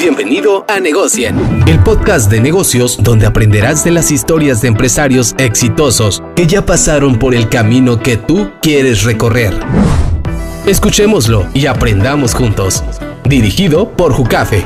Bienvenido a Negocien, el podcast de negocios donde aprenderás de las historias de empresarios exitosos que ya pasaron por el camino que tú quieres recorrer. Escuchémoslo y aprendamos juntos. Dirigido por Jucafe.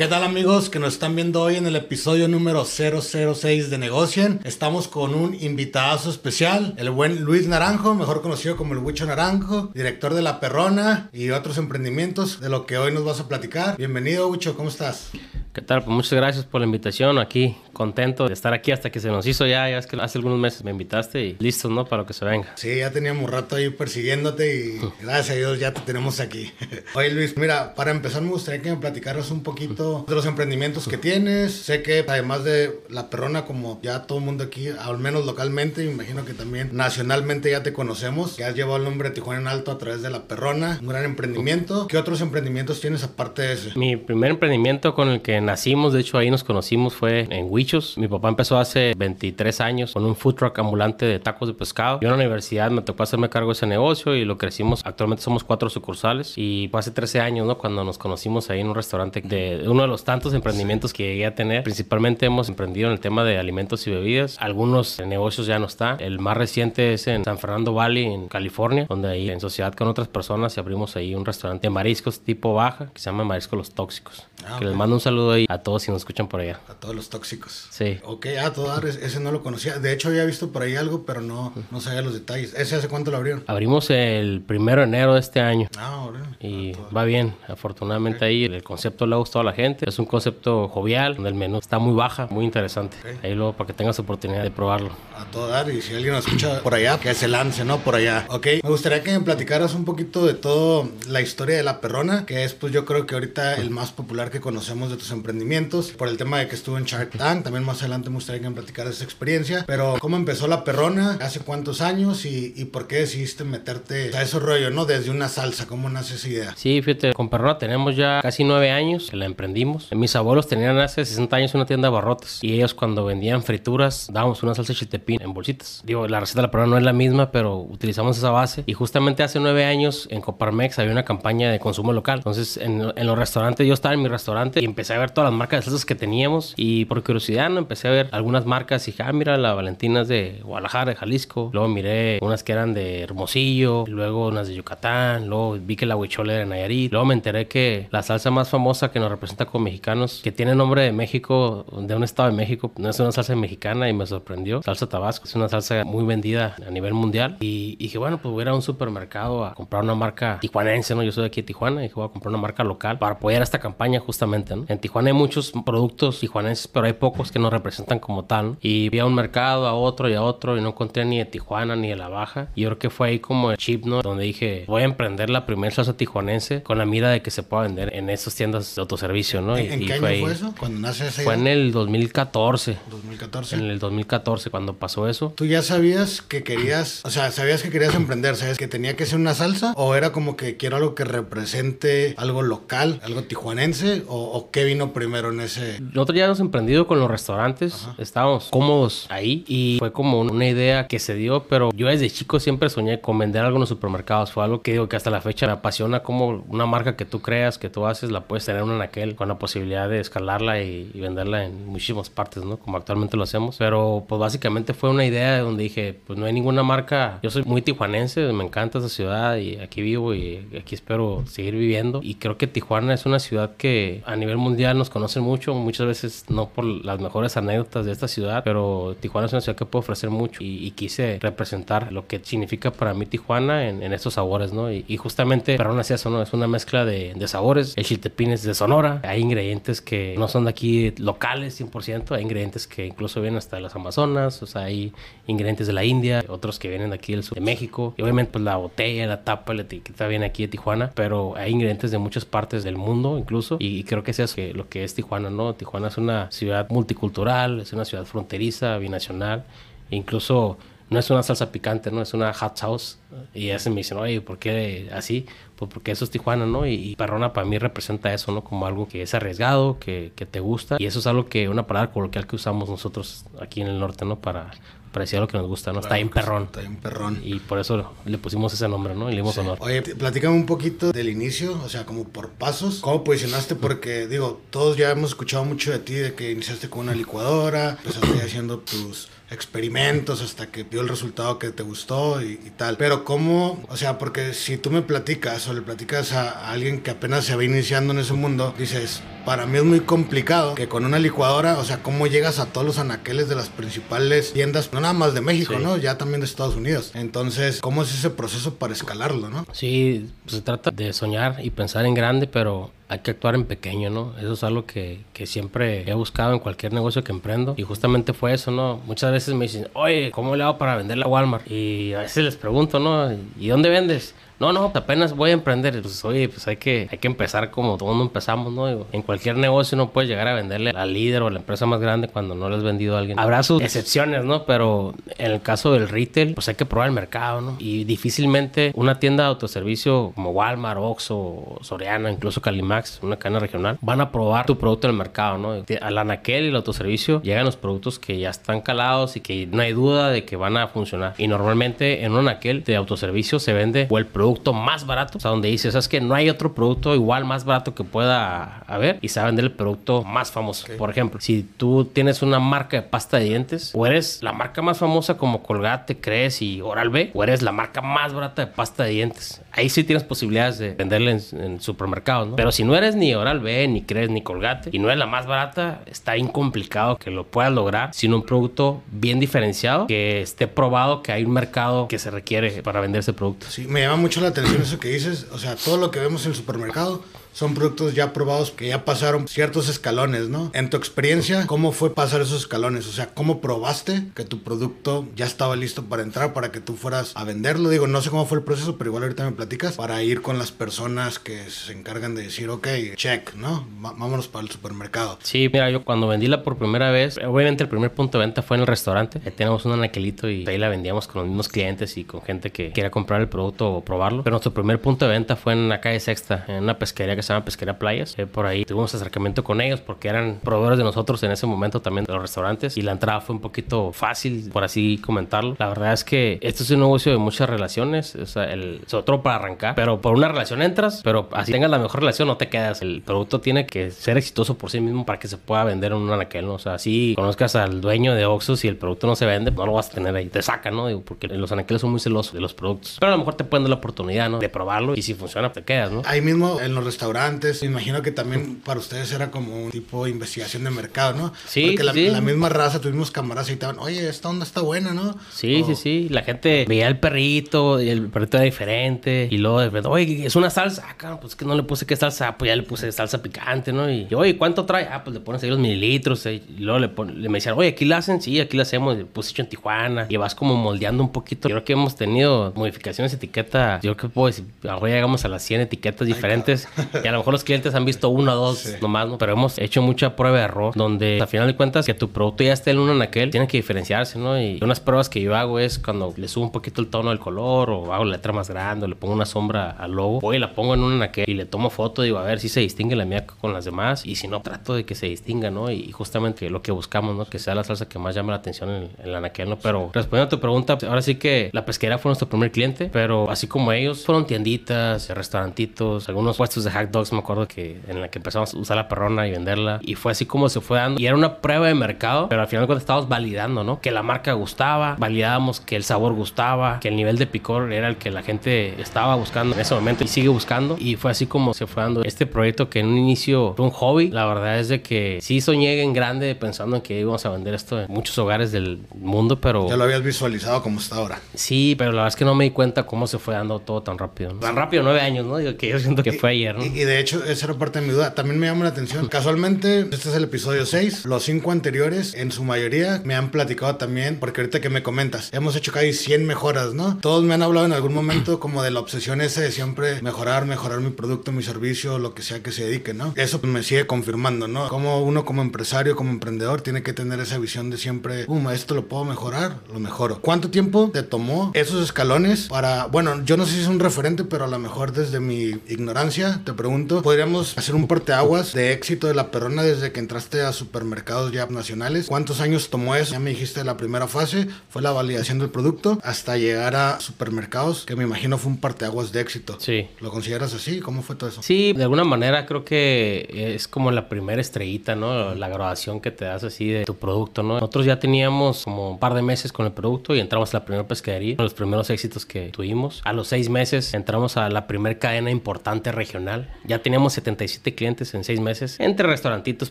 ¿Qué tal amigos que nos están viendo hoy en el episodio número 006 de Negocien? Estamos con un invitado especial, el buen Luis Naranjo, mejor conocido como el Huicho Naranjo, director de La Perrona y otros emprendimientos de lo que hoy nos vas a platicar. Bienvenido Huicho, ¿cómo estás? ¿Qué tal? Pues muchas gracias por la invitación aquí. Contento de estar aquí hasta que se nos hizo ya. Ya es que hace algunos meses me invitaste y listo, ¿no? Para lo que se venga. Sí, ya teníamos rato ahí persiguiéndote y gracias a Dios ya te tenemos aquí. Oye Luis, mira, para empezar me gustaría que me platicaras un poquito de los emprendimientos que tienes. Sé que además de La Perrona, como ya todo el mundo aquí, al menos localmente, me imagino que también nacionalmente ya te conocemos, que has llevado el nombre de Tijuana en alto a través de La Perrona, un gran emprendimiento. ¿Qué otros emprendimientos tienes aparte de ese? Mi primer emprendimiento con el que nacimos, de hecho ahí nos conocimos, fue en Huichos. Mi papá empezó hace 23 años con un food truck ambulante de tacos de pescado. Yo en la universidad me tocó hacerme cargo de ese negocio y lo crecimos. Actualmente somos cuatro sucursales y fue hace 13 años, ¿no? Cuando nos conocimos ahí en un restaurante de uno de los tantos emprendimientos que llegué a tener. Principalmente hemos emprendido en el tema de alimentos y bebidas. Algunos negocios ya no están. El más reciente es en San Fernando Valley, en California, donde ahí en sociedad con otras personas abrimos ahí un restaurante de mariscos tipo baja que se llama Mariscos Los Tóxicos. Ah, que les mando un saludo ahí a todos si nos escuchan por allá. A todos los tóxicos. Sí. Ok, ah, todo ese no lo conocía. De hecho, había visto por ahí algo, pero no, no sabía los detalles. ¿Ese hace cuánto lo abrieron? Abrimos el primero de enero de este año. Ah, Y ah, va bien. Afortunadamente ahí el concepto le ha gustado a la gente. Es un concepto jovial, donde el menú está muy baja, muy interesante. Ahí luego para que tengas oportunidad de probarlo. A todo dar. Y si alguien nos escucha por allá, que se lance, ¿no? Por allá. Ok. Me gustaría que me platicaras un poquito de todo la historia de la perrona, que es, pues yo creo que ahorita el más popular que conocemos de tus emprendimientos. Por el tema de que estuvo en Shark Tank. También más adelante me gustaría que me platicaras esa experiencia. Pero, ¿cómo empezó la perrona? ¿Hace cuántos años? ¿Y, y por qué decidiste meterte a ese rollo, ¿no? Desde una salsa. ¿Cómo nace esa idea? Sí, fíjate, con perrona tenemos ya casi nueve años que la emprendimos. Mis abuelos tenían hace 60 años una tienda de barrotes. Y ellos cuando vendían frituras dábamos una salsa chiltepín en bolsitas. Digo, la receta de la perrona no es la misma, pero utilizamos esa base. Y justamente hace nueve años en Coparmex había una campaña de consumo local. Entonces, en, en los restaurantes, yo estaba en mi restaurante y empecé a ver todas las marcas de salsas que teníamos. Y por curiosidad, ¿no? empecé a ver algunas marcas y dije, ah, mira, la Valentina es de Guadalajara, de Jalisco. Luego miré unas que eran de Hermosillo, luego unas de Yucatán, luego vi que la huichole era de Nayarit. Luego me enteré que la salsa más famosa que nos representa como mexicanos, que tiene nombre de México, de un estado de México, no es una salsa mexicana y me sorprendió. Salsa Tabasco es una salsa muy vendida a nivel mundial. Y, dije, bueno, pues voy a ir a un supermercado a comprar una marca tijuanense, ¿no? Yo soy de aquí de Tijuana y dije, voy a comprar una marca local para apoyar esta campaña justamente, ¿no? En Tijuana hay muchos productos tijuanenses, pero hay pocos que nos representan como tal. Y vi a un mercado, a otro y a otro y no encontré ni de Tijuana ni de La Baja. Y yo creo que fue ahí como el chip, ¿no? Donde dije, voy a emprender la primera salsa tijuanense con la mira de que se pueda vender en esas tiendas de autoservicio, ¿no? ¿En, y, qué año fue eso? Cuando nace esa Fue en el 2014. 2014. En el 2014 cuando pasó eso. ¿Tú ya sabías que querías, o sea, sabías que querías emprender, sabías que tenía que ser una salsa o era como que quiero algo que represente algo local, algo tijuanense o, o qué vino primero en ese? Nosotros ya hemos emprendido con los restaurantes, estábamos cómodos ahí y fue como una idea que se dio, pero yo desde chico siempre soñé con vender algo en los supermercados. Fue algo que digo que hasta la fecha me apasiona como una marca que tú creas, que tú haces, la puedes tener en aquel con la posibilidad de escalarla y, venderla en muchísimas partes, ¿no? Como actualmente lo hacemos. Pero pues básicamente fue una idea donde dije, pues no hay ninguna marca. Yo soy muy tijuanense, me encanta esa ciudad y aquí vivo y aquí espero seguir viviendo. Y creo que Tijuana es una ciudad que a nivel mundial nos conocen mucho, muchas veces no por las mejores anécdotas de esta ciudad, pero Tijuana es una ciudad que puede ofrecer mucho y, quise representar lo que significa para mí Tijuana en, estos sabores, ¿no? Y, justamente, pero aún así eso, ¿no? Es una mezcla de, sabores. El chiltepín es de Sonora. Hay ingredientes que no son de aquí locales 100%. Hay ingredientes que incluso vienen hasta las Amazonas. O sea, hay ingredientes de la India, otros que vienen de aquí del sur de México. Y obviamente, pues la botella, la tapa, la etiqueta viene aquí de Tijuana. Pero hay ingredientes de muchas partes del mundo incluso. Y creo que es lo que es Tijuana, ¿no? Tijuana es una ciudad multicultural, es una ciudad fronteriza, binacional. E incluso no es una salsa picante, ¿no? Es una hot sauce. Y ese me dicen, oye, ¿por qué así? Pues porque eso es Tijuana, ¿no? Y, Perrona para mí representa eso, ¿no? Como algo que es arriesgado, que, que, te gusta. Y eso es algo que, una palabra coloquial que usamos nosotros aquí en el norte, ¿no? Para, parecía lo que nos gusta, ¿no? está bien perrón. Está bien perrón. Y por eso le pusimos ese nombre, ¿no? Y le dimos honor. Oye, platícame un poquito del inicio, o sea, como por pasos. ¿Cómo posicionaste? Porque, digo, todos ya hemos escuchado mucho de ti, de que iniciaste con una licuadora, empezaste haciendo tus experimentos hasta que dio el resultado que te gustó y, tal. Pero cómo, o sea, porque si tú me platicas o le platicas a, alguien que apenas se va iniciando en ese mundo, dices, para mí es muy complicado que con una licuadora, o sea, cómo llegas a todos los anaqueles de las principales tiendas, no nada más de México, ¿no? Ya también de Estados Unidos. Entonces, ¿cómo es ese proceso para escalarlo, no? Sí, pues se trata de soñar y pensar en grande, pero hay que actuar en pequeño, ¿no? Eso es algo que, que, siempre he buscado en cualquier negocio que emprendo. Y justamente fue eso, ¿no? Muchas veces me dicen, oye, ¿cómo le hago para vender la Walmart? Y a veces les pregunto, ¿no? ¿Y dónde vendes? No, no, apenas voy a emprender. Pues oye, pues hay que, hay que empezar como todo mundo empezamos, ¿no? En cualquier negocio no puedes llegar a venderle al líder o a la empresa más grande cuando no le has vendido a alguien. Habrá sus excepciones, ¿no? Pero en el caso del retail, pues hay que probar el mercado, ¿no? Y difícilmente una tienda de autoservicio como Walmart, Oxxo, Soriana, incluso Calimax, una cadena regional, van a probar tu producto en el mercado, ¿no? Al anaquel y el autoservicio llegan los productos que ya están calados y que no hay duda de que van a funcionar. Y normalmente en un anaquel de autoservicio se vende o el producto producto más barato, o sea, donde dices, es que no hay otro producto igual más barato que pueda haber y se va a vender el producto más famoso. Por ejemplo, si tú tienes una marca de pasta de dientes, o eres la marca más famosa como Colgate, Crees y Oral B, o eres la marca más barata de pasta de dientes. Ahí sí tienes posibilidades de venderla en, supermercados, ¿no? Pero si no eres ni Oral B, ni Crees, ni Colgate, y no eres la más barata, está incomplicado que lo puedas lograr sin un producto bien diferenciado, que esté probado que hay un mercado que se requiere para vender ese producto. Sí, me llama mucho la atención eso que dices. O sea, todo lo que vemos en el supermercado son productos ya probados que ya pasaron ciertos escalones, ¿no? En tu experiencia, ¿cómo fue pasar esos escalones? O sea, ¿cómo probaste que tu producto ya estaba listo para entrar, para que tú fueras a venderlo? Digo, no sé cómo fue el proceso, pero igual ahorita me platicas para ir con las personas que se encargan de decir, ok, check, ¿no? vámonos para el supermercado. Sí, mira, yo cuando vendí la por primera vez, obviamente el primer punto de venta fue en el restaurante. Ahí tenemos un anaquelito y ahí la vendíamos con los mismos clientes y con gente que quiera comprar el producto o probarlo. Pero nuestro primer punto de venta fue en la calle Sexta, en una pesquería que se llama Pesquería Playas. Eh, por ahí tuvimos acercamiento con ellos porque eran proveedores de nosotros en ese momento también de los restaurantes y la entrada fue un poquito fácil, por así comentarlo. La verdad es que esto es un negocio de muchas relaciones, o sea, el, es otro para arrancar, pero por una relación entras, pero así tengas la mejor relación no te quedas. El producto tiene que ser exitoso por sí mismo para que se pueda vender en un anaquel, ¿no? O sea, si conozcas al dueño de Oxxo y el producto no se vende, no lo vas a tener ahí. Te sacan, ¿no? Digo, porque los anaqueles son muy celosos de los productos. Pero a lo mejor te pueden dar la oportunidad, ¿no? De probarlo y si funciona, te quedas, ¿no? Ahí mismo en los restaurantes, me imagino que también para ustedes era como un tipo de investigación de mercado, ¿no? Sí, Porque la, sí. la misma raza, tuvimos camaradas y estaban, oye, esta onda está buena, ¿no? Sí, sí, sí. La gente veía el perrito y el perrito era diferente. Y luego, de repente, oye, es una salsa. Ah, pues que no le puse qué salsa. Pues ya le puse salsa picante, ¿no? Y, oye, ¿cuánto trae? Ah, pues le pones ahí los mililitros. eh, Y luego le, pon- le me decían, oye, aquí la hacen. Sí, aquí la hacemos. Y puse hecho en Tijuana. Y vas como moldeando un poquito. Yo creo que hemos tenido modificaciones de etiqueta. Yo creo que puedo decir, ahora llegamos a las 100 etiquetas diferentes. y a lo mejor los clientes han visto una o dos nomás, ¿no? Pero hemos hecho mucha prueba de error. Donde, a final de cuentas, que tu producto ya esté en un anaquel, tiene que diferenciarse, ¿no? Y unas pruebas que yo hago es cuando le subo un poquito el tono del color o hago la letra más grande o le pongo una sombra al logo. Oye, la pongo en un anaquel y le tomo foto, digo, a ver si se distingue la mía con las demás. Y si no, trato de que se distinga, ¿no? Y justamente lo que buscamos, ¿no? Que sea la salsa que más llame la atención en, en el anaquel, ¿no? Pero respondiendo a tu pregunta, ahora sí que la pesquera fue nuestro primer cliente, pero así como ellos, fueron tienditas, restaurantitos, algunos puestos de hot dogs, me acuerdo que en la que empezamos a usar la perrona y venderla. Y fue así como se fue dando. Y era una prueba de mercado, pero al final cuando estábamos validando, ¿no? Que la marca gustaba, validábamos que el sabor gustaba, que el nivel de picor era el que la gente estaba buscando en ese momento y sigue buscando. Y fue así como se fue dando este proyecto que en un inicio fue un hobby. La verdad es de que sí soñé en grande pensando en que íbamos a vender esto en muchos hogares del mundo, pero... Ya lo habías visualizado como está ahora. Sí, pero la verdad es que no me di cuenta cómo se fue dando todo tan rápido. ¿no? Tan rápido, nueve años, ¿no? Digo que yo siento que fue ayer, ¿no? Y, de hecho, esa era parte de mi duda. También me llama la atención. Casualmente, este es el episodio 6. Los cinco anteriores, en su mayoría, me han platicado también, porque ahorita que me comentas, hemos hecho casi 100 mejoras, ¿no? Todos me han hablado en algún momento como de la obsesión esa de siempre mejorar, mejorar mi producto, mi servicio, lo que sea que se dedique, ¿no? Eso me sigue confirmando, ¿no? Como uno como empresario, como emprendedor, tiene que tener esa visión de siempre, um, esto lo puedo mejorar, lo mejoro. ¿Cuánto tiempo te tomó esos escalones para, bueno, yo no sé si es un referente, pero a lo mejor desde mi ignorancia te pregunto, pregunto, ¿podríamos hacer un parteaguas de éxito de la perrona desde que entraste a supermercados ya nacionales? ¿Cuántos años tomó eso? Ya me dijiste la primera fase, fue la validación del producto, hasta llegar a supermercados, que me imagino fue un parteaguas de éxito. Sí. ¿Lo consideras así? ¿Cómo fue todo eso? Sí, de alguna manera creo que es como la primera estrellita, ¿no? La grabación que te das así de tu producto, ¿no? Nosotros ya teníamos como un par de meses con el producto y entramos a la primera pescadería, los primeros éxitos que tuvimos. A los seis meses entramos a la primera cadena importante regional. Ya teníamos 77 clientes en seis meses, entre restaurantitos,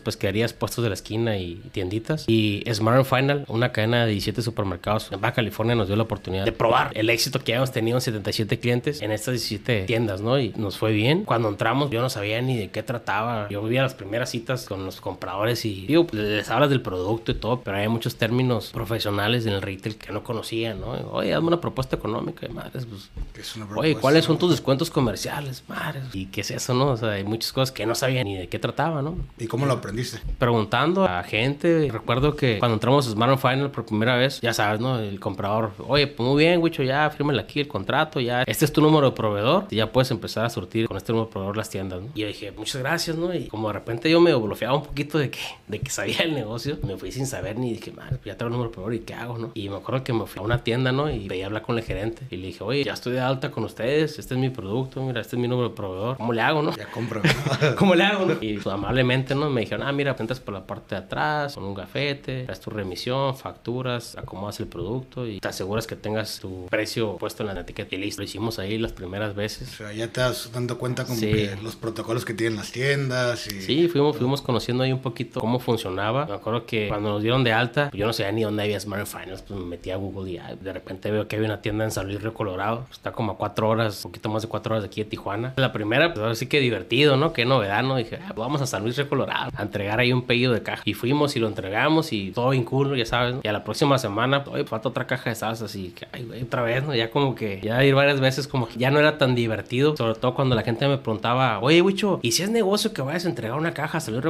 pesquerías, puestos de la esquina y tienditas. Y Smart Final, una cadena de 17 supermercados en Baja California, nos dio la oportunidad de probar el éxito que habíamos tenido en 77 clientes en estas 17 tiendas, ¿no? Y nos fue bien. Cuando entramos, yo no sabía ni de qué trataba. Yo vivía las primeras citas con los compradores y digo, pues, les hablas del producto y todo, pero hay muchos términos profesionales en el retail que no conocían, ¿no? Oye, dame una propuesta económica, madres, pues. Oye, ¿cuáles son tus descuentos comerciales? Madres, ¿y qué es eso, no? O sea, hay muchas cosas que no sabía ni de qué trataba, ¿no? ¿Y cómo lo aprendiste? Preguntando a gente. Recuerdo que cuando entramos a Smart Final por primera vez, ya sabes, ¿no? El comprador, oye, pues muy bien, Wicho, ya fírmale aquí el contrato, ya. Este es tu número de proveedor y ya puedes empezar a surtir con este número de proveedor las tiendas, ¿no? Y yo dije, muchas gracias, ¿no? Y como de repente yo me bloqueaba un poquito de que, de que sabía el negocio, me fui sin saber ni dije, madre, ya tengo el número de proveedor y qué hago, ¿no? Y me acuerdo que me fui a una tienda, ¿no? Y veía hablar con el gerente y le dije, oye, ya estoy de alta con ustedes, este es mi producto, mira, este es mi número de proveedor, ¿cómo le hago, no? Ya compro. ¿Cómo le hago, no? Y pues, amablemente, ¿no? Me dijeron, ah, mira, entras por la parte de atrás con un gafete, traes tu remisión, facturas, acomodas el producto y te aseguras que tengas tu precio puesto en la etiqueta y listo. Lo hicimos ahí las primeras veces. O sea, ya te das dando cuenta como que los protocolos que tienen las tiendas y... Sí, fuimos, fuimos conociendo ahí un poquito cómo funcionaba. Me acuerdo que cuando nos dieron de alta, yo no sabía ni dónde había Smart Finance, pues me metí a Google y de repente veo que había una tienda en San Luis Río Colorado. Está como a cuatro horas, un poquito más de cuatro horas de aquí de Tijuana. La primera, pues ahora sí que divertido, ¿no? Qué novedad, ¿no? Dije, ah, pues vamos a San Luis Río Colorado a entregar ahí un pedido de caja. Y fuimos y lo entregamos y todo bien ya sabes. Y a la próxima semana, oye, falta otra caja de salsas y que, ay, güey, otra vez, ¿no? Ya como que, ya ir varias veces como que ya no era tan divertido. Sobre todo cuando la gente me preguntaba, oye, Wicho, ¿y si es negocio que vayas a entregar una caja a San Luis?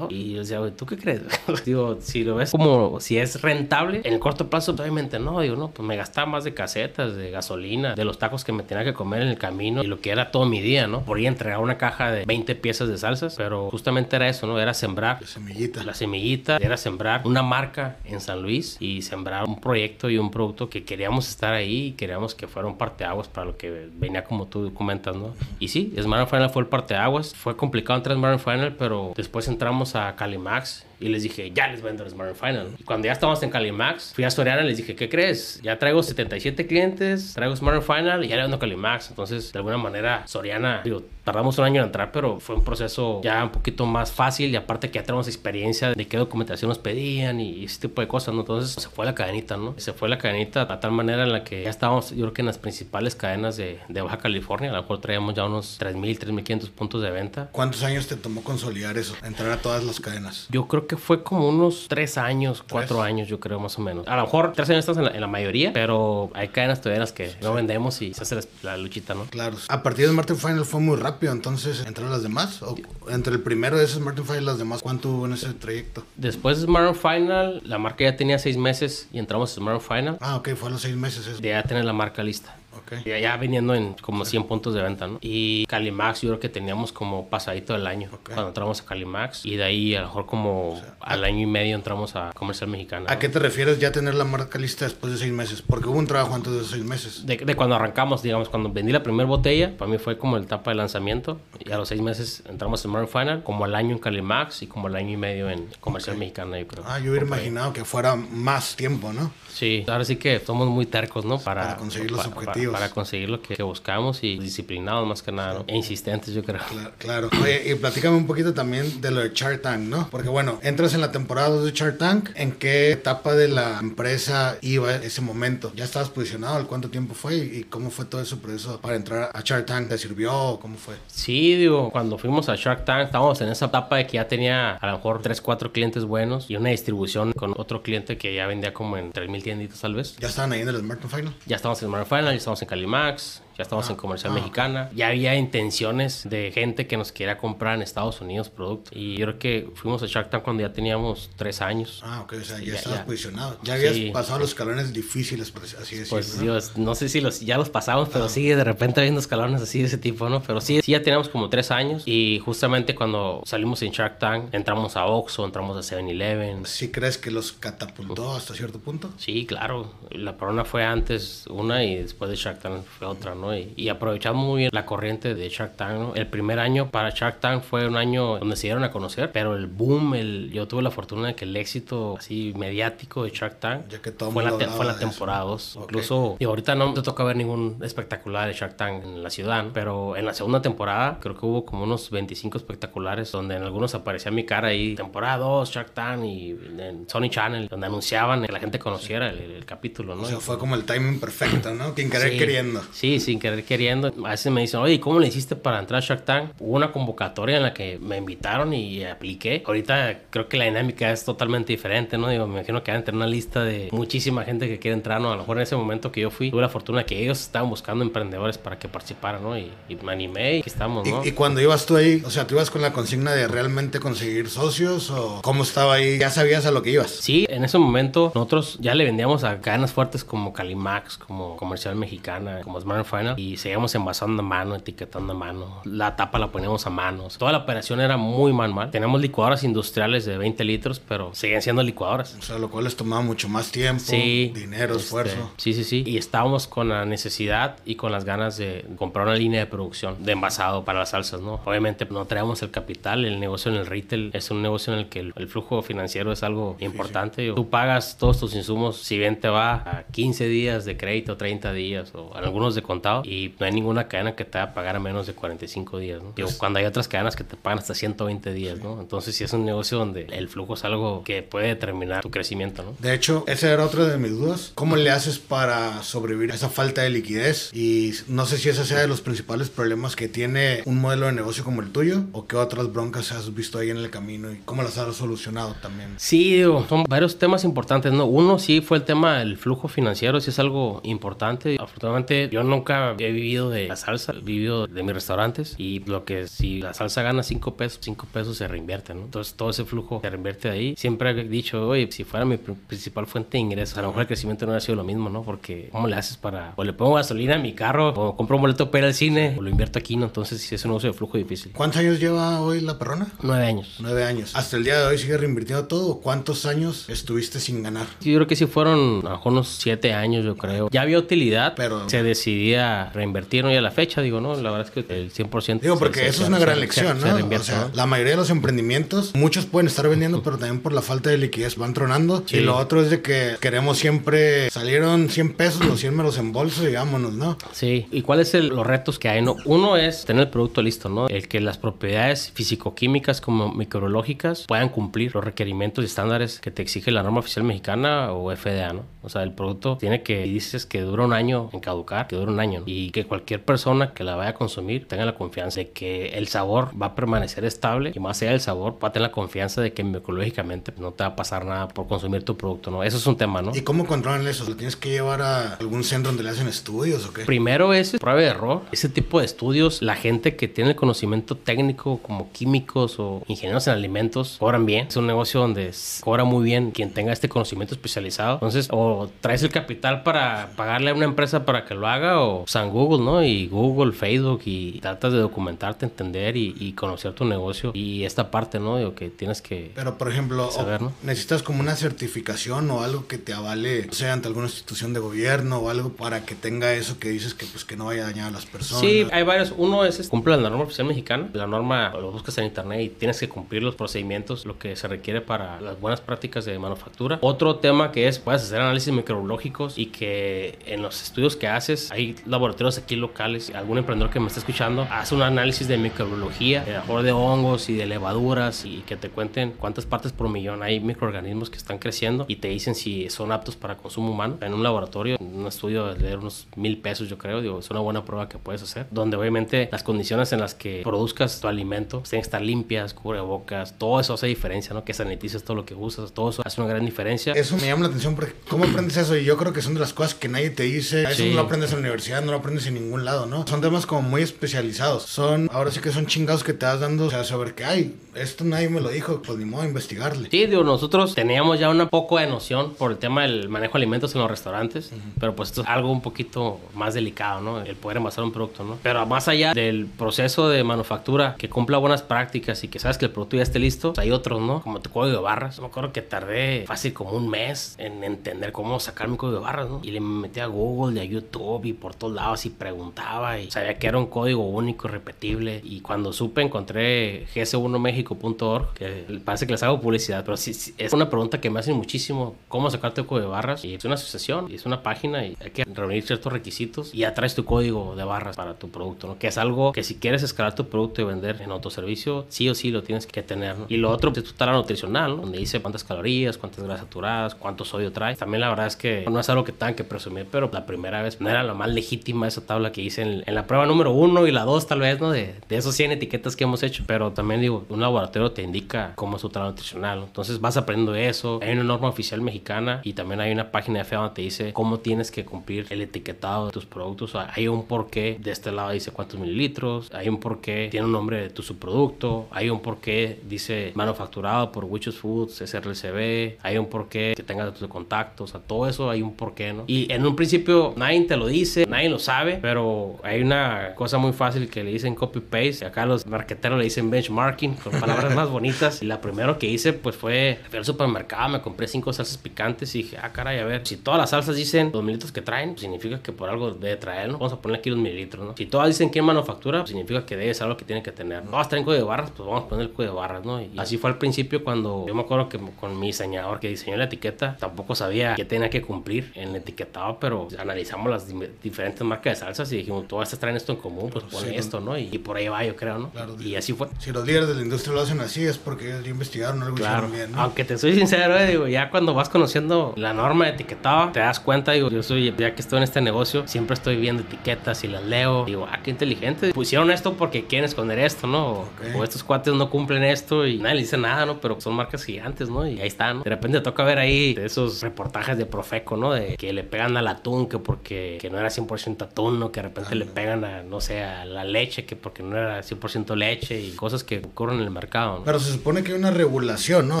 Y yo decía, güey, ¿tú qué crees? Digo, si lo ves como si es rentable, en el corto plazo, obviamente no. Digo, no, pues me gastaba más de casetas, de gasolina, de los tacos que me tenía que comer en el camino y lo que era todo mi día, ¿no? Por ir a entregar una caja de 20 piezas de salsas, pero justamente era eso, ¿no? Era sembrar la semillita. La semillita era sembrar una marca en San Luis y sembrar un proyecto y un producto que queríamos estar ahí y queríamos que fuera un parteaguas para lo que venía como tú comentas, ¿no? Y sí, Smart Final fue el parteaguas. Fue complicado entrar en Smart Final, pero después entramos a Calimax y les dije, ya les vendo el Smart Final. Y cuando ya estábamos en Calimax, fui a Soriana y les dije, ¿qué crees? Ya traigo 77 clientes, traigo Smart Final y ya le vendo Calimax. Entonces, de alguna manera, Soriana, digo, tardamos un año en entrar, pero fue un proceso ya un poquito más fácil y aparte que ya tenemos experiencia de qué documentación nos pedían y ese tipo de cosas, ¿no? Entonces se fue la cadenita, ¿no? Se fue la cadenita a tal manera en la que ya estábamos, yo creo que en las principales cadenas de, de Baja California, a lo mejor traíamos ya unos 3.000, 3.500 puntos de venta. ¿Cuántos años te tomó consolidar eso, entrar a todas las cadenas? Yo creo que fue como unos 3 años, 4 años, yo creo más o menos. A lo mejor 3 años estás en la, en la mayoría, pero hay cadenas todavía en las que no vendemos y se hace la, luchita, ¿no? Claro. A partir de Martin Final fue muy rápido, entonces entraron las demás. ¿O entre el primero de esos Martin Final y las demás, ¿cuánto hubo en ese trayecto? Después de Smart Final, la marca ya tenía 6 meses y entramos a Smart Final. Ah, ok, fue a los 6 meses eso. De ya tener la marca lista. Ok. Ya, ya viniendo en como 100 puntos de venta, ¿no? Y Calimax, yo creo que teníamos como pasadito el año Ok. cuando entramos a Calimax. Y de ahí, a lo mejor como al año y medio entramos a Comercial Mexicana. ¿A ¿no? qué te refieres ya tener la marca lista después de 6 meses? Porque hubo un trabajo antes de 6 meses. De, de cuando arrancamos, digamos, cuando vendí la primera botella, para mí fue como el etapa de lanzamiento. Y a los seis meses entramos en Marin Final, como al año en Calimax y como al año y medio en Comercial Mexicana, yo creo. Ah, yo hubiera imaginado que fuera más tiempo, ¿no? Sí, ahora sí que somos muy tercos, ¿no? Para, Para conseguir los pa- pa- objetivos. Para, conseguir lo que, que buscamos y disciplinados más que nada, ¿no? E insistentes, yo creo. Claro, claro. Oye, y platícame un poquito también de lo de Shark Tank, ¿no? Porque bueno, entras en la temporada 2 de Shark Tank. ¿En qué etapa de la empresa iba ese momento? ¿Ya estabas posicionado? ¿Al cuánto tiempo fue? ¿Y cómo fue todo ese proceso para entrar a Shark Tank? ¿Te sirvió? ¿Cómo fue? Sí, digo, cuando fuimos a Shark Tank, estábamos en esa etapa de que ya tenía a lo mejor 3, 4 clientes buenos y una distribución con otro cliente que ya vendía como en 3.000 tienditas tal vez. ¿Ya estaban ahí en el Smart Final? Ya estamos en Smart Final, ya estamos en Calimax, Ya estamos Ah, en comercial ah, mexicana. Ya había intenciones de gente que nos quería comprar en Estados Unidos productos. Y yo creo que fuimos a Shark Tank cuando ya teníamos tres años. Ah, ok, o sea, ya, Ya, estabas ya. posicionado. Ya habías Sí. pasado los escalones difíciles, por así decirlo. Pues ¿no? Dios, no sé si los, ya los pasamos, pero sí, de repente habiendo escalones así de ese tipo, ¿no? Pero sí, sí ya teníamos como tres años y justamente cuando salimos en Shark Tank, entramos a Oxxo, entramos a 7-Eleven. ¿Sí crees que los catapultó hasta cierto punto? Sí, claro. La Perona fue antes una y después de Shark Tank fue otra, ¿no? Y, y aprovechamos muy bien la corriente de Shark Tank, ¿no? El primer año para Shark Tank fue un año donde se dieron a conocer, pero el boom, el, yo tuve la fortuna de que el éxito así mediático de Shark Tank Ya que todo fue, la, fue la temporada 2. Ok. Incluso, y ahorita no te toca ver ningún espectacular de Shark Tank en la ciudad, pero en la segunda temporada creo que hubo como unos 25 espectaculares donde en algunos aparecía mi cara ahí, temporada 2, Shark Tank y en Sony Channel, donde anunciaban que la gente conociera el, el capítulo, ¿no? O sea, fue como el timing perfecto, ¿no? Quien querer Sí. queriendo. Sí, sin querer queriendo. A veces me dicen, oye, ¿cómo le hiciste para entrar a Shark Tank? Hubo una convocatoria en la que me invitaron y apliqué. Ahorita creo que la dinámica es totalmente diferente, ¿no? Digo, me imagino que van a tener una lista de muchísima gente que quiere entrar, ¿no? A lo mejor en ese momento que yo fui, tuve la fortuna que ellos estaban buscando emprendedores para que participaran, ¿no? Y, y me animé y aquí estamos, ¿no? Y, y cuando ibas tú ahí, o sea, ¿tú ibas con la consigna de realmente conseguir socios o cómo estaba ahí? ¿Ya sabías a lo que ibas? Sí, en ese momento nosotros ya le vendíamos a cadenas fuertes como Calimax, como Comercial Mexicana, como Smart Final y seguíamos envasando a mano, etiquetando a mano. La tapa la poníamos a manos. Toda la operación era muy manual. Tenemos licuadoras industriales de 20 litros, pero seguían siendo licuadoras. O sea, lo cual les tomaba mucho más tiempo, Sí. dinero, este, esfuerzo. Sí, sí, sí. Y estábamos con la necesidad y con las ganas de comprar una línea de producción de envasado para las salsas, ¿no? Obviamente no traemos el capital, el negocio en el retail es un negocio en el que el, el flujo financiero es algo importante. Tú pagas todos tus insumos, si bien te va a 15 días de crédito, 30 días o algunos de contado y no hay ninguna cadena que te va a pagar a menos de 45 días, ¿no? Digo, cuando hay otras cadenas que te pagan hasta 120 días, ¿no? Entonces sí es un negocio donde el flujo es algo que puede determinar tu crecimiento, ¿no? De hecho, esa era otra de mis dudas. ¿Cómo le haces para sobrevivir a esa falta de liquidez? Y no sé si ese sea de los principales problemas que tiene un modelo de negocio como el tuyo o qué otras broncas has visto ahí en el camino y cómo las has solucionado también. Sí, digo, son varios temas importantes, ¿no? Uno sí fue el tema del flujo financiero, sí es algo importante. Afortunadamente yo nunca he vivido de la salsa, he vivido de mis restaurantes y lo que si la salsa gana 5 pesos, 5 pesos se reinvierte, ¿no? Entonces todo ese flujo se reinvierte de ahí. Siempre he dicho, oye, si fuera mi pr- principal fuente de ingresos, a lo mejor el crecimiento no hubiera sido lo mismo, ¿no? Porque ¿cómo le haces para, o le pongo gasolina a mi carro, o compro un boleto para ir al cine, o lo invierto aquí, ¿no? Entonces sí es un negocio de flujo difícil. ¿Cuántos años lleva hoy la perrona? Nueve años. Nueve años. ¿Hasta el día de hoy sigue reinvirtiendo todo? ¿O ¿Cuántos años estuviste sin ganar? Sí, Yo creo que sí fueron a lo mejor unos siete años, yo creo. Ya había utilidad, Pero- se decidía reinvertir, ¿no? Y a la fecha, digo, ¿no? La verdad es que el 100%. Digo, porque se- eso se- es una se- gran lección, ¿no? o sea, la mayoría de los emprendimientos, muchos pueden estar vendiendo, pero también por la falta de liquidez van tronando. Sí. Y lo otro es de que queremos siempre, salieron 100 pesos, los 100 me los embolso y vámonos, ¿no? Sí, ¿y cuáles son los retos que hay? No? Uno es tener el producto listo, ¿no? El que las propiedades fisicoquímicas como microbiológicas puedan cumplir los requerimientos y estándares que te exige la norma oficial mexicana o FDA, ¿no? O sea, el producto tiene que, dices que dura un año en caducar, que dura un año, ¿no? y que cualquier persona que la vaya a consumir tenga la confianza de que el sabor va a permanecer estable y más allá del sabor va a tener la confianza de que microbiológicamente no te va a pasar nada por consumir tu producto, ¿no? Eso es un tema, ¿no? ¿Y cómo controlan eso? ¿Lo tienes que llevar a algún centro donde le hacen estudios o qué? Primero es prueba de error. Ese tipo de estudios, la gente que tiene el conocimiento técnico como químicos o ingenieros en alimentos cobran bien. Es un negocio donde cobra muy bien quien tenga este conocimiento especializado. Entonces, o traes el capital para pagarle a una empresa para que lo haga o San Google, ¿no? Y Google, Facebook y tratas de documentarte, entender y, y conocer tu negocio y esta parte, ¿no? Digo que tienes que... Pero, por ejemplo, Saber, ¿no? necesitas como una certificación o algo que te avale, o sea, ante alguna institución de gobierno o algo para que tenga eso que dices que pues que no vaya a dañar a las personas. Sí, hay varios. Uno es este, cumple la norma oficial mexicana. La norma lo buscas en internet y tienes que cumplir los procedimientos, lo que se requiere para las buenas prácticas de manufactura. Otro tema que es, puedes hacer análisis microbiológicos y que en los estudios que haces, hay laboratorios aquí locales. Algún emprendedor que me está escuchando hace un análisis de microbiología, a lo mejor de hongos y de levaduras y que te cuenten cuántas partes por millón hay microorganismos que están creciendo y te dicen si son aptos para consumo humano. En un laboratorio, en un estudio de unos mil pesos, yo creo, digo, es una buena prueba que puedes hacer, donde obviamente las condiciones en las que produzcas tu alimento pues, tienen que estar limpias, cubrebocas, todo eso hace diferencia, ¿no? Que sanitices todo lo que usas, todo eso hace una gran diferencia. Eso me llama la atención porque ¿cómo aprendes eso? Y yo creo que son de las cosas que nadie te dice. Eso Sí. no lo aprendes en la universidad, no no lo aprendes en ningún lado, ¿no? Son temas como muy especializados. Son, ahora sí que son chingados que te vas dando, o sea, saber que, ay, esto nadie me lo dijo, pues ni modo investigarle. Sí, digo, nosotros teníamos ya una poco de noción por el tema del manejo de alimentos en los restaurantes, pero pues esto es algo un poquito más delicado, ¿no? El poder envasar un producto, ¿no? Pero más allá del proceso de manufactura que cumpla buenas prácticas y que sabes que el producto ya esté listo, pues hay otros, ¿no? Como tu código de barras. Me acuerdo que tardé fácil como un mes en entender cómo sacar mi código de barras, ¿no? Y le metí a Google y a YouTube y por todos lados y preguntaba y sabía que era un código único repetible. Y cuando supe, encontré gs1mexico.org, que parece que les hago publicidad, pero sí, sí, es una pregunta que me hacen muchísimo, ¿cómo sacar tu código de barras? Y es una asociación, y es una página y hay que reunir ciertos requisitos y ya traes tu código de barras para tu producto, ¿no? Que es algo que si quieres escalar tu producto y vender en autoservicio, sí o sí lo tienes que tener, ¿no? Y lo otro es tu tabla nutricional, ¿no? Donde dice cuántas calorías, cuántas grasas saturadas, cuánto sodio trae. También la verdad es que no es algo que tengan que presumir, pero la primera vez no era la más legítima esa tabla que hice en, en la prueba número uno y la dos tal vez, ¿no? De, de esos 100 etiquetas que hemos hecho. Pero también digo, un laboratorio te indica cómo es su tabla nutricional. ¿no? Entonces vas aprendiendo eso. Hay una norma oficial mexicana y también hay una página de FEA donde te dice cómo tienes que cumplir el etiquetado de tus productos. Hay un porqué. De este lado dice cuántos mililitros. Hay un porqué. Tiene un nombre de tu subproducto. Hay un porqué. Dice manufacturado por Wichus Foods, SRCB. Hay un porqué que tenga tus contactos. A todo eso hay un porqué, ¿no? Y en un principio nadie te lo dice, nadie lo sabe, pero hay una cosa muy fácil que le dicen copy-paste. Acá los marqueteros le dicen benchmarking con palabras más bonitas. Y la primero que hice pues fue fui al supermercado, me compré cinco salsas picantes y dije, ah, caray, a ver, si todas las salsas dicen los mililitros que traen, pues significa que por algo debe traer, ¿no? Vamos a poner aquí los mililitros, ¿no? Si todas dicen quién manufactura, pues significa que debe ser algo que tiene que tener. Todas traen código de barras, pues vamos a poner el código de barras, ¿no? Y así fue al principio cuando yo me acuerdo que con mi diseñador que diseñó la etiqueta, tampoco sabía qué tenía que cumplir en el etiquetado, pero analizamos las diferentes marcas de salsas y dijimos, todas estas traen esto en común, pues pone Sí, esto, ¿no? Y, y por ahí va, yo creo, ¿no? Claro, y así fue. Si los líderes de la industria lo hacen así es porque ellos ya investigaron algo y Claro, hicieron bien, ¿no? aunque te soy sincero, eh, digo, ya cuando vas conociendo la norma de etiquetado, te das cuenta, digo, yo soy, ya que estoy en este negocio, siempre estoy viendo etiquetas y las leo, digo, ah, qué inteligente, pusieron esto porque quieren esconder esto, ¿no? O, Ok. o estos cuates no cumplen esto y nadie le dice nada, ¿no? Pero son marcas gigantes, ¿no? Y ahí están, ¿no? De repente toca ver ahí esos reportajes de Profeco, ¿no? De que le pegan al atún, que porque que no era 100% atún, ¿no? Que de repente le pegan a, no sé, a la leche, que porque no era 100% leche y cosas que ocurren en el mercado, ¿no? Pero se supone que hay una regulación, ¿no?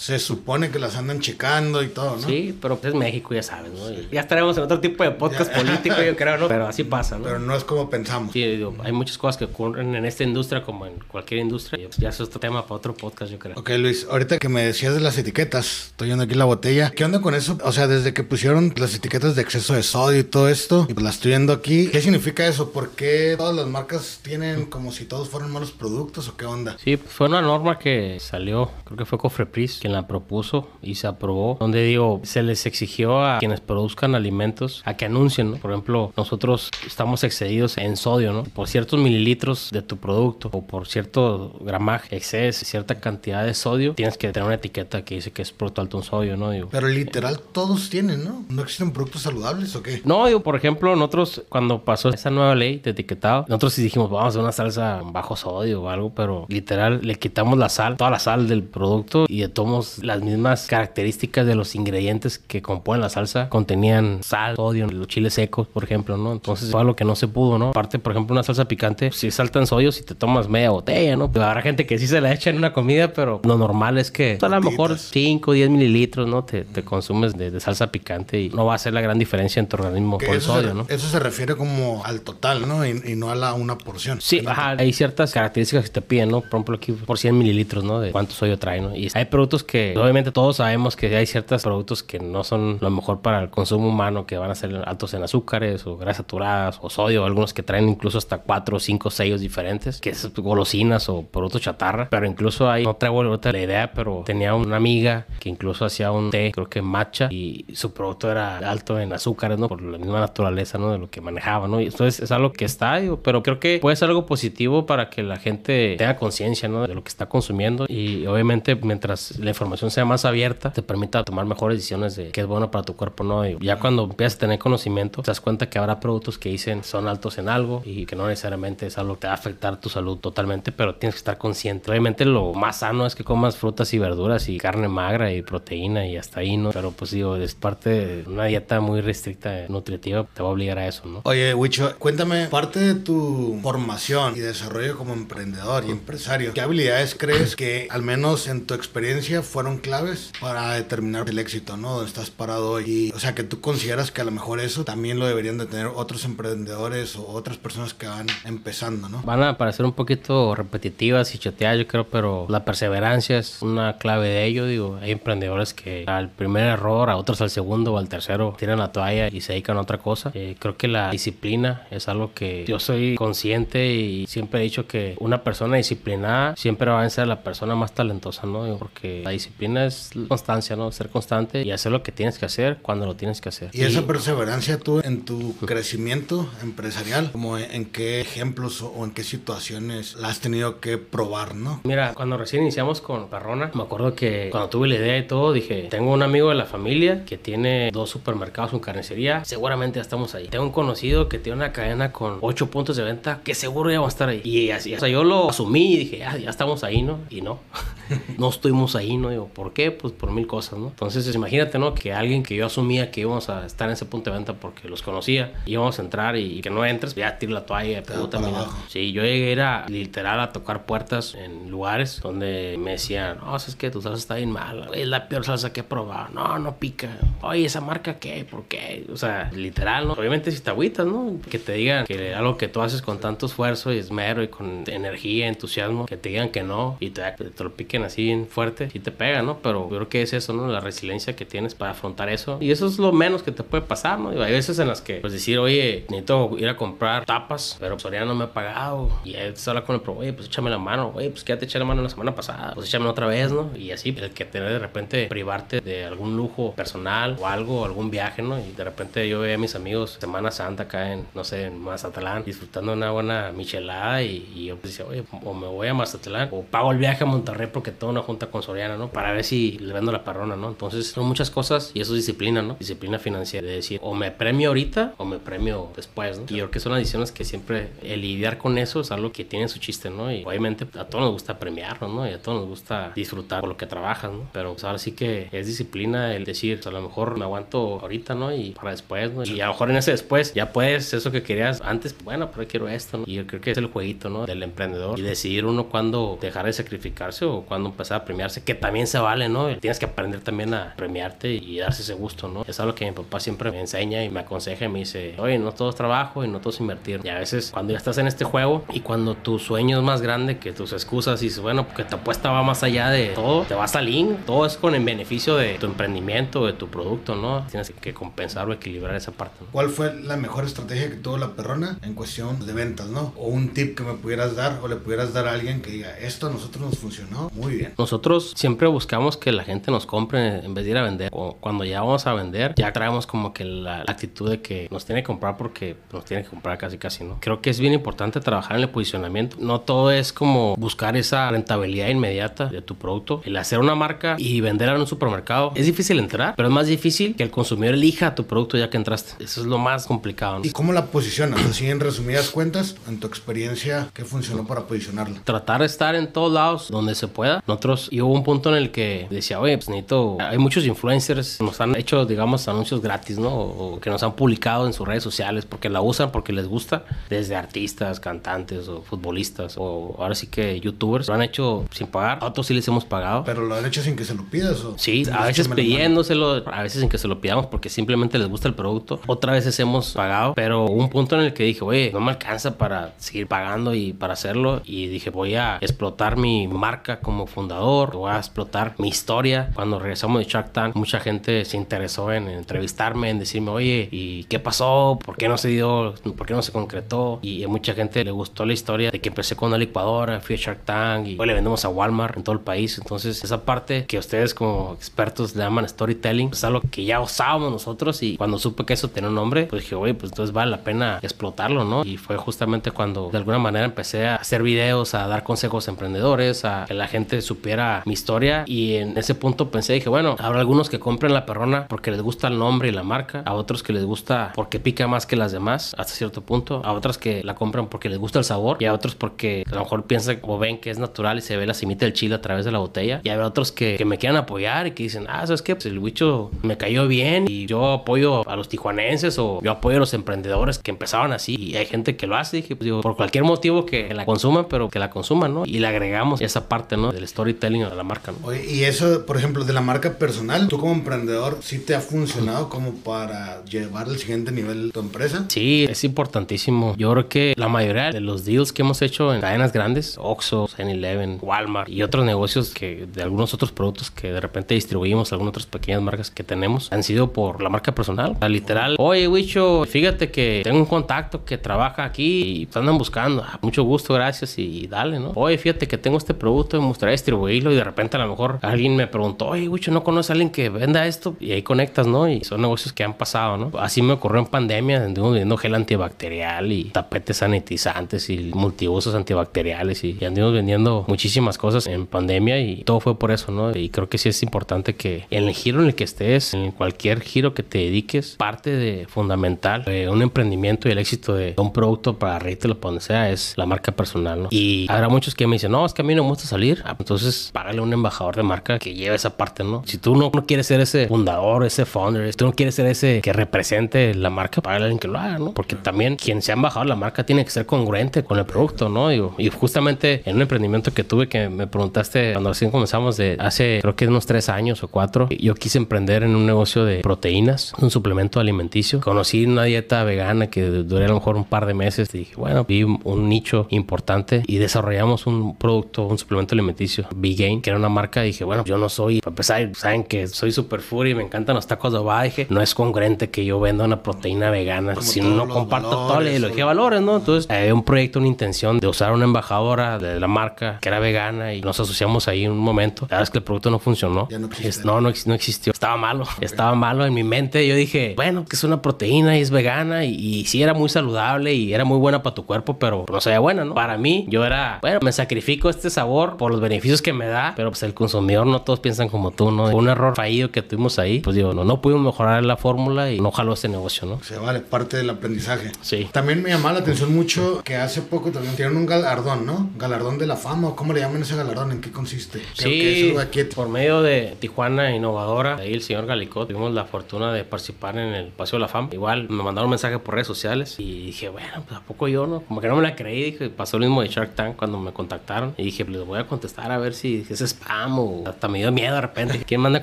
Se supone que las andan checando y todo, ¿no? Sí, pero pues es México, ya sabes, ¿no? Ya estaremos en otro tipo de podcast político, yo creo, ¿no? Pero así pasa, ¿no? Pero no es como pensamos. Sí, digo, hay muchas cosas que ocurren en esta industria como en cualquier industria. y Ya es otro tema para otro podcast, yo creo. Ok, Luis, ahorita que me decías de las etiquetas, estoy viendo aquí la botella. ¿Qué onda con eso? O sea, desde que pusieron las etiquetas de exceso de sodio y todo esto, y pues las estoy viendo aquí, ¿qué significa eso? ¿Por qué todas las marcas tienen como si todos fueran malos productos o qué onda? Sí, fue una norma que salió, creo que fue Cofrepris quien la propuso y se aprobó, donde digo, se les exigió a quienes produzcan alimentos a que anuncien, ¿no? Por ejemplo, nosotros estamos excedidos en sodio, ¿no? Por ciertos mililitros de tu producto o por cierto gramaje, excedes cierta cantidad de sodio, tienes que tener una etiqueta que dice que es producto alto en sodio, ¿no? Digo, Pero literal todos tienen, ¿no? ¿No existen productos saludables o qué? no, digo, por ejemplo, nosotros cuando pasó esa nueva ley de etiquetado, nosotros sí dijimos, vamos a hacer una salsa bajo sodio o algo, pero literal le quitamos la sal, toda la sal del producto y de tomos las mismas características de los ingredientes que componen la salsa contenían sal, sodio, los chiles secos, por ejemplo, ¿no? Entonces fue algo que no se pudo, ¿no? Aparte, por ejemplo, una salsa picante, si salta en sodio, si te tomas media botella, ¿no? Pues habrá gente que sí se la echa en una comida, pero lo normal es que pues, a lo mejor Gotitas. 5 o 10 mililitros, ¿no? Te, te consumes de, de salsa picante y no va a hacer la gran diferencia en tu organismo por el sodio, se, ¿no? eso se refiere como al total, ¿no? Y, y no a la una porción. Sí, ajá, hay ciertas características que te piden, ¿no? Por ejemplo, aquí por 100 mililitros, ¿no? De cuánto sodio trae, ¿no? Y hay productos que, obviamente, todos sabemos que hay ciertos productos que no son lo mejor para el consumo humano, que van a ser altos en azúcares o grasas saturadas o sodio, algunos que traen incluso hasta 4, 5 sellos diferentes, que es golosinas o productos chatarra. Pero incluso hay, no traigo ahorita la idea, pero tenía una amiga que incluso hacía un té, creo que matcha, y su producto era alto en azúcares, ¿no? Por la misma naturaleza, ¿no? De lo que manejaba, Y entonces es algo que está, pero creo que puede ser algo positivo para que la gente tenga conciencia. De lo que está consumiendo y obviamente mientras la información sea más abierta, te permita tomar mejores decisiones de qué es bueno para tu cuerpo, ¿no? Y ya cuando empiezas a tener conocimiento, te das cuenta que habrá productos que dicen son altos en algo y que no necesariamente es algo que va a afectar tu salud totalmente, pero tienes que estar consciente. Obviamente lo más sano es que comas frutas y verduras y carne magra y proteína y hasta ahí, ¿no? Pero pues digo, es parte de una dieta muy restricta, nutritiva, te va a obligar a eso, ¿no? Oye, Wicho, cuéntame, parte de tu formación y desarrollo como emprendedor y empresario, ¿qué habilidades crees que, al menos en tu experiencia, fueron claves para determinar el éxito, ¿no? Donde estás parado hoy. Y, o sea, que tú consideras que a lo mejor eso también lo deberían de tener otros emprendedores o otras personas que van empezando, ¿no? Van a parecer un poquito repetitivas y choteadas, yo creo, pero la perseverancia es una clave de ello. Digo, hay emprendedores que al primer error, a otros al segundo o al tercero, tiran la toalla y se dedican a otra cosa. Eh, creo que la disciplina es algo que yo soy consciente y siempre he dicho que una persona disciplinada siempre va a ser la persona más talentosa, ¿no? Porque la disciplina es constancia, ¿no? Ser constante y hacer lo que tienes que hacer cuando lo tienes que hacer. Y, esa perseverancia tú en tu crecimiento empresarial, como en qué ejemplos o en qué situaciones la has tenido que probar, ¿no? Mira, cuando recién iniciamos con Perrona, me acuerdo que cuando tuve la idea y todo, dije, tengo un amigo de la familia que tiene dos supermercados, un carnicería, seguramente ya estamos ahí. Tengo un conocido que tiene una cadena con ocho puntos de venta que seguro ya va a estar ahí. Y así, o sea, yo lo asumí y dije, ya, ya estamos ahí, ¿no? Y no, no estuvimos ahí, ¿no? Digo, ¿por qué? Pues por mil cosas, ¿no? Entonces, imagínate, ¿no? Que alguien que yo asumía que íbamos a estar en ese punto de venta porque los conocía, íbamos a entrar y que no entres, ya tiro la toalla, pero también. Sí, yo llegué era literal a tocar puertas en lugares donde me decían, no, es que tu salsa está bien mala, es la peor salsa que he probado, no, no pica, oye, esa marca qué, ¿por qué? O sea, literal, ¿no? Obviamente si te ¿no? Que te digan que algo que tú haces con tanto esfuerzo y esmero y con energía, entusiasmo, que te digan que no y te, te lo piquen así bien fuerte, y te pega, ¿no? Pero yo creo que es eso, ¿no? La resiliencia que tienes para afrontar eso. Y eso es lo menos que te puede pasar, ¿no? hay veces en las que, pues decir, oye, necesito ir a comprar tapas, pero Soriana no me ha pagado. Y ahí te habla con el pro, oye, pues échame la mano, oye, pues quédate eché la mano la semana pasada, pues échame otra vez, ¿no? Y así, el que tener de repente privarte de algún lujo personal o algo, algún viaje, ¿no? Y de repente yo veía a mis amigos Semana Santa acá en, no sé, en Mazatlán, disfrutando una buena michelada y, yo pues decía, oye, o me voy a Mazatlán o pago el viaje a Monterrey porque tengo una junta con Soriana, ¿no? Para ver si le vendo la parrona, ¿no? Entonces son muchas cosas y eso es disciplina, ¿no? Disciplina financiera, de decir, o me premio ahorita o me premio después, ¿no? Y yo creo que son adiciones que siempre el lidiar con eso es algo que tiene su chiste, ¿no? Y obviamente a todos nos gusta premiarnos, ¿no? Y a todos nos gusta disfrutar por lo que trabajas, ¿no? Pero pues, ahora sí que es disciplina el decir, pues, a lo mejor me aguanto ahorita, ¿no? Y para después, ¿no? Y a lo mejor en ese después ya puedes, eso que querías antes, bueno, pero quiero esto, ¿no? Y yo creo que es el jueguito, ¿no? Del emprendedor y decidir uno cuándo dejar de sacrificarse o cuándo empezar a premiarse, que también se vale, ¿no? Tienes que aprender también a premiarte y darse ese gusto, ¿no? Es algo que mi papá siempre me enseña y me aconseja y me dice, oye, no todo es trabajo y no todo es invertir. Y a veces cuando ya estás en este juego y cuando tu sueño es más grande que tus excusas y dices, bueno, porque tu apuesta va más allá de todo, te va a salir, todo es con el beneficio de tu emprendimiento, de tu producto, ¿no? Tienes que compensar o equilibrar esa parte. ¿no? ¿Cuál fue la mejor estrategia que tuvo la perrona en cuestión de ventas, ¿no? O un tip que me pudieras dar o le pudieras dar a alguien que diga, esto a nosotros nos funcionó muy bien. Nosotros siempre buscamos que la gente nos compre en vez de ir a vender. O cuando ya vamos a vender, ya traemos como que la, actitud de que nos tiene que comprar porque nos tiene que comprar casi casi, ¿no? Creo que es bien importante trabajar en el posicionamiento. No todo es como buscar esa rentabilidad inmediata de tu producto. El hacer una marca y venderla en un supermercado es difícil entrar, pero es más difícil que el consumidor elija tu producto ya que entraste. Eso es lo más complicado. ¿No? ¿Y cómo la posicionas? Así en resumidas cuentas, en tu experiencia, ¿qué funcionó para posicionarla? Tratar de estar en todos lados donde se pueda. Nosotros, y hubo un punto en el que decía, oye, pues necesito, hay muchos influencers que nos han hecho, digamos, anuncios gratis, ¿no? O, que nos han publicado en sus redes sociales porque la usan, porque les gusta, desde artistas, cantantes o futbolistas o ahora sí que youtubers, lo han hecho sin pagar, a otros sí les hemos pagado. Pero lo han hecho sin que se lo pidas o... Sí, a veces pidiéndoselo, a veces sin que se lo pidamos porque simplemente les gusta el producto. Otras veces hemos pagado, pero hubo un punto en el que dije, oye, no me alcanza para seguir pagando y para hacerlo. Y dije, voy a explotar mi marca como fundador, voy a explotar mi historia. Cuando regresamos de Shark Tank, mucha gente se interesó en entrevistarme, en decirme, oye, ¿y qué pasó? ¿Por qué no se dio? ¿Por qué no se concretó? Y a mucha gente le gustó la historia de que empecé con una licuadora, fui a Shark Tank y hoy le vendemos a Walmart en todo el país. Entonces, esa parte que ustedes como expertos le llaman storytelling, es algo que ya usábamos nosotros y cuando supe que eso tenía un nombre, pues dije, oye, pues entonces vale la pena explotarlo, ¿no? Y fue justamente cuando de alguna manera empecé a hacer videos, a dar consejos a emprendedores, a que la gente supiera mi historia y en ese punto pensé, dije, bueno, habrá algunos que compren la perrona porque les gusta el nombre y la marca, a otros que les gusta porque pica más que las demás hasta cierto punto, a otras que la compran porque les gusta el sabor y a otros porque a lo mejor piensan o ven que es natural y se ve la simita del chile a través de la botella y hay otros que, que me quieran apoyar y que dicen, ah, ¿sabes qué? Pues el bicho me cayó bien y yo apoyo a los tijuanenses o yo apoyo a los emprendedores que empezaban así y hay gente que lo hace, dije, pues digo, por cualquier motivo que la consuman, pero que la consuman, ¿no? Y le agregamos esa parte, ¿no? Del storytelling de la marca, ¿no? Oye, y eso, por ejemplo, de la marca personal, tú como emprendedor, ¿sí te ha funcionado como para llevar al siguiente nivel tu empresa? Sí, es importantísimo. Yo creo que la mayoría de los deals que hemos hecho en cadenas grandes, Oxxo, 7-Eleven, Walmart y otros negocios que de algunos otros productos que de repente distribuimos, algunas otras pequeñas marcas que tenemos, han sido por la marca personal. O literal, oye, Wicho, fíjate que tengo un contacto que trabaja aquí y te andan buscando. Ah, mucho gusto, gracias y dale, ¿no? Oye, fíjate que tengo este producto y me gustaría distribuirlo y de repente a lo mejor alguien me preguntó, oye, Wicho, ¿no conoces a alguien que venda esto? Y ahí conectas, ¿no? Y son negocios que han pasado, ¿no? Así me ocurrió en pandemia, anduvimos vendiendo gel antibacterial y tapetes sanitizantes y multiusos antibacteriales y, y anduvimos vendiendo muchísimas cosas en pandemia y todo fue por eso, ¿no? Y creo que sí es importante que en el giro en el que estés, en cualquier giro que te dediques, parte de fundamental de un emprendimiento y el éxito de un producto para retail o para donde sea es la marca personal, ¿no? Y habrá muchos que me dicen, no, es que a mí no me gusta salir. Ah, entonces, págale a un embajador de marca que lleve esa parte, ¿no? Si tú no, no quieres ser ese fundador, ese founder, si tú no quieres ser ese que represente la marca, págale a alguien que lo haga, ¿no? Porque también quien se ha embajado la marca tiene que ser congruente con el producto, ¿no? Digo, y justamente en un emprendimiento que tuve que me preguntaste cuando recién comenzamos de hace creo que unos tres años o cuatro, yo quise emprender en un negocio de proteínas, un suplemento alimenticio. Conocí una dieta vegana que duré a lo mejor un par de meses y dije, bueno, vi un nicho importante y desarrollamos un producto, un suplemento alimenticio, Vegan, que era una marca. Dije, bueno, yo no soy, para empezar, saben que soy super furry, me encantan los tacos de oba. Dije, no es congruente que yo venda una proteína vegana Como si no comparto toda la ideología de valores, ¿no? Entonces, había un proyecto, una intención de usar una embajadora de la marca que era vegana y nos asociamos ahí en un momento. La verdad es que el producto no funcionó. Ya no. Es- no, no, no existió. Estaba malo. Estaba malo en mi mente. Yo dije, bueno, que es una proteína y es vegana y, y sí era muy saludable y era muy buena para tu cuerpo, pero no sabía buena, ¿no? Para mí, yo era, bueno, me sacrifico este sabor por los beneficios que me da, pero pues el consumidor no todos piensan como tú, ¿no? Fue un error fallido que tuvimos ahí. Pues digo, no, no pudimos mejorar la fórmula y no jaló este negocio, ¿no? Se vale, parte del aprendizaje. Sí. También me llamaba la atención mucho que hace poco también tienen un galardón, ¿no? Galardón de la fama, ¿o ¿cómo le llaman ese galardón? ¿En qué consiste? Creo que Sí, aquí. por medio de Tijuana Innovadora, ahí el señor Galicot, tuvimos la fortuna de participar en el Paseo de la Fama. Igual me mandaron un mensaje por redes sociales y dije, bueno, pues a poco yo, ¿no? Como que no me la creí, dije, pasó lo mismo de Shark Tank cuando me contactaron y dije, les voy a contestar a ver si es spam o hasta me dio miedo de repente. ¿Quién me anda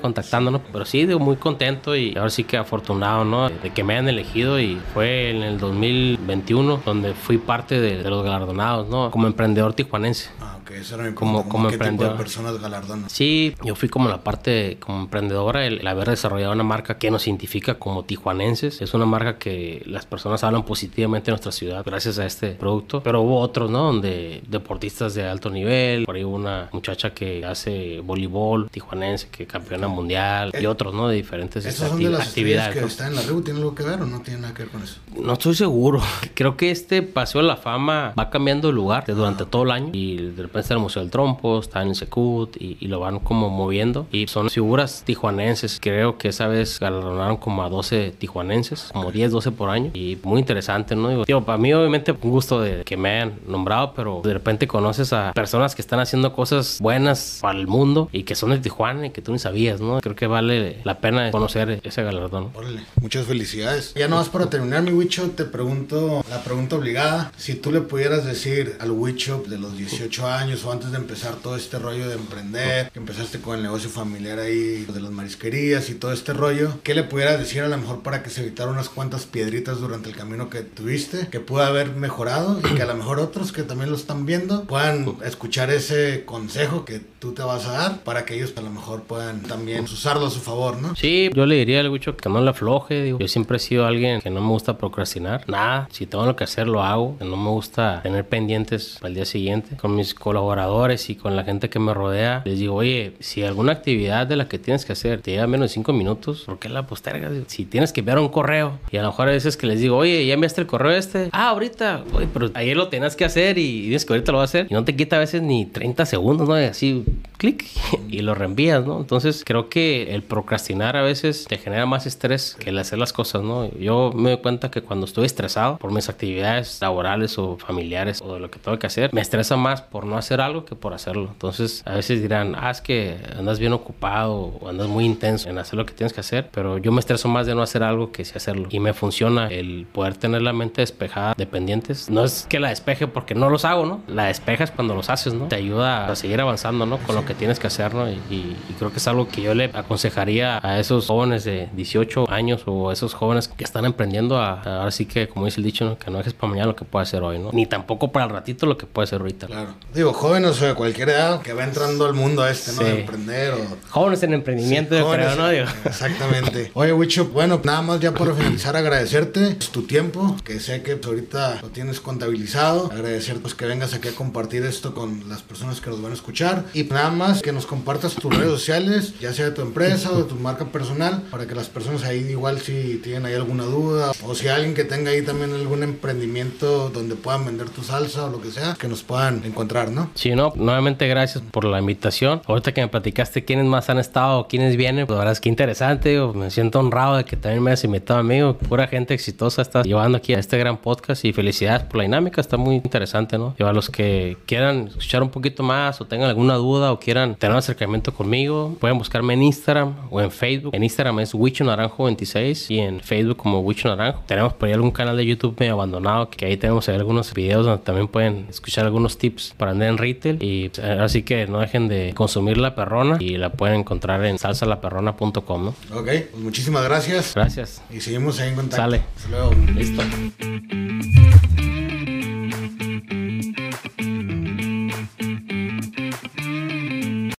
contactando? Pero sí, digo, muy contento y ahora sí que afortunado, ¿no? De que me hayan elegido y fue en el 2021 donde fui parte de, de los galardonados, ¿no? Como emprendedor tijuanense. Ah, ok, eso era mi Como- pregunta, como ¿Qué tipo de emprendedor. personas galardonan? Sí, yo fui como la parte como emprendedora, el, el haber desarrollado una marca que nos identifica como tijuanenses. Es una marca que las personas hablan positivamente de nuestra ciudad gracias a este producto. Pero hubo otros, ¿no? Donde deportistas de alto nivel, por ahí hubo una muchacha que hace voleibol tijuanense, que campeona mundial, y otros, ¿no? De diferentes ¿Esas son acti- de las actividades. que ¿no? están en la RU? ¿Tienen algo que ver o no tienen nada que ver con eso? No estoy seguro. Creo que este Paseo de la Fama va cambiando de lugar durante todo el año. Y de repente está en el Museo del Trompo, está en el Secut y, y lo van como moviendo. Y son figuras tijuanenses. Creo que esa vez galardonaron como a 12 tijuanenses, como 10, 12 por año. Y muy interesante, ¿no? Digo, digo, para mí obviamente un gusto de que me hayan nombrado, pero de repente conoces a personas que están haciendo cosas buenas para el mundo y que son de Tijuana y que tú ni sabías, ¿no? Creo que vale la pena conocer ese galardón. Órale, muchas felicidades. Ya no más para terminar, mi Wicho, te pregunto la pregunta obligada. Si tú le pudieras decir al Wicho de los 18 años o antes de empezar todo este rollo de emprender, que empezaste con el negocio familiar ahí de las marisquerías y todo este rollo, ¿qué le pudieras decir a lo mejor para que se evitara unas cuantas piedritas durante el camino que tuviste, que pudo haber mejorado y que a lo mejor otros que también lo están viendo puedan escuchar ese consejo que tú te vas a dar para que ellos a lo mejor puedan también usarlo a su favor, ¿no? Sí, yo le diría al Wicho que no le afloje. Digo. Yo siempre he sido alguien que no me gusta procrastinar. Nada, si tengo lo que hacer, lo hago. No me gusta tener pendientes para el día siguiente. Con mis colaboradores y con la gente que me rodea, les digo, oye, si alguna actividad de la que tienes que hacer te lleva menos de cinco minutos, ¿por qué la postergas? Si tienes que enviar un correo y a lo mejor a veces que les digo, oye, ¿ya enviaste el correo este? Ah, ahorita. Oye, pero ayer lo tenías que hacer y dices que ahorita lo vas a hacer. Y no te quita a veces ni 30 segundos, ¿no? Y así, clic, y lo reenvías, ¿no? Entonces creo que el procrastinar a veces te genera más estrés que el hacer las cosas, ¿no? Yo me doy cuenta que cuando estoy estresado por mis actividades laborales o familiares o de lo que tengo que hacer, me estresa más por no hacer algo que por hacerlo. Entonces, a veces dirán, ah, es que andas bien ocupado o andas muy intenso en hacer lo que tienes que hacer, pero yo me estreso más de no hacer algo que sí hacerlo. Y me funciona el poder tener la mente despejada de pendientes. No es que la despeje porque no los hago, ¿no? La despejas cuando los haces, ¿no? Te ayuda a seguir avanzando, ¿no? Con lo que tienes que hacer, ¿no? Y, y creo que es algo que yo le aconsejaría a esos jóvenes de 18 años o esos jóvenes que están emprendiendo a, ahora sí que, como dice el dicho, ¿no? que no dejes para mañana lo que puede hacer hoy, ¿no? Ni tampoco para el ratito lo que puede ser ahorita. Claro. Digo, jóvenes o de cualquier edad que va entrando al mundo este, ¿no? De emprender o... Jóvenes en emprendimiento, yo creo, ¿no? Digo. Exactamente. Oye, Wicho, bueno, nada más ya por finalizar agradecerte tu tiempo, que sé que ahorita lo tienes contabilizado. Agradecer pues que vengas aquí a compartir esto con las personas que nos van a escuchar. Y nada más que nos compartas tus redes sociales, ya sea de tu empresa o de tu marca personal, para que las personas ahí igual si tienen ahí alguna duda o si alguien que tenga ahí también algún emprendimiento donde puedan vender tu salsa o lo que sea, que nos puedan encontrar, ¿no? Sí, no, nuevamente gracias por la invitación. Ahorita que me platicaste quiénes más han estado, quiénes vienen, pues la verdad es que interesante, me siento honrado de que también me hayas invitado a mí, pura gente exitosa está llevando aquí a este gran podcast y felicidades por la dinámica, está muy interesante, ¿no? Y a los que quieran escuchar un poquito más o tengan alguna duda o quieran tener un acercamiento conmigo, pueden buscarme en Instagram o en Facebook. En Instagram es Wicho Naranjo 26 y en Facebook como Wicho Naranjo. Tenemos por ahí algún canal de YouTube medio abandonado que ahí tenemos algunos videos donde también pueden escuchar algunos tips para andar en retail y así que no dejen de consumir la perrona y la pueden encontrar en salsalaperrona.com, ¿no? Ok, pues muchísimas gracias. Gracias. Y seguimos ahí en contacto. Sale. Hasta luego. Listo.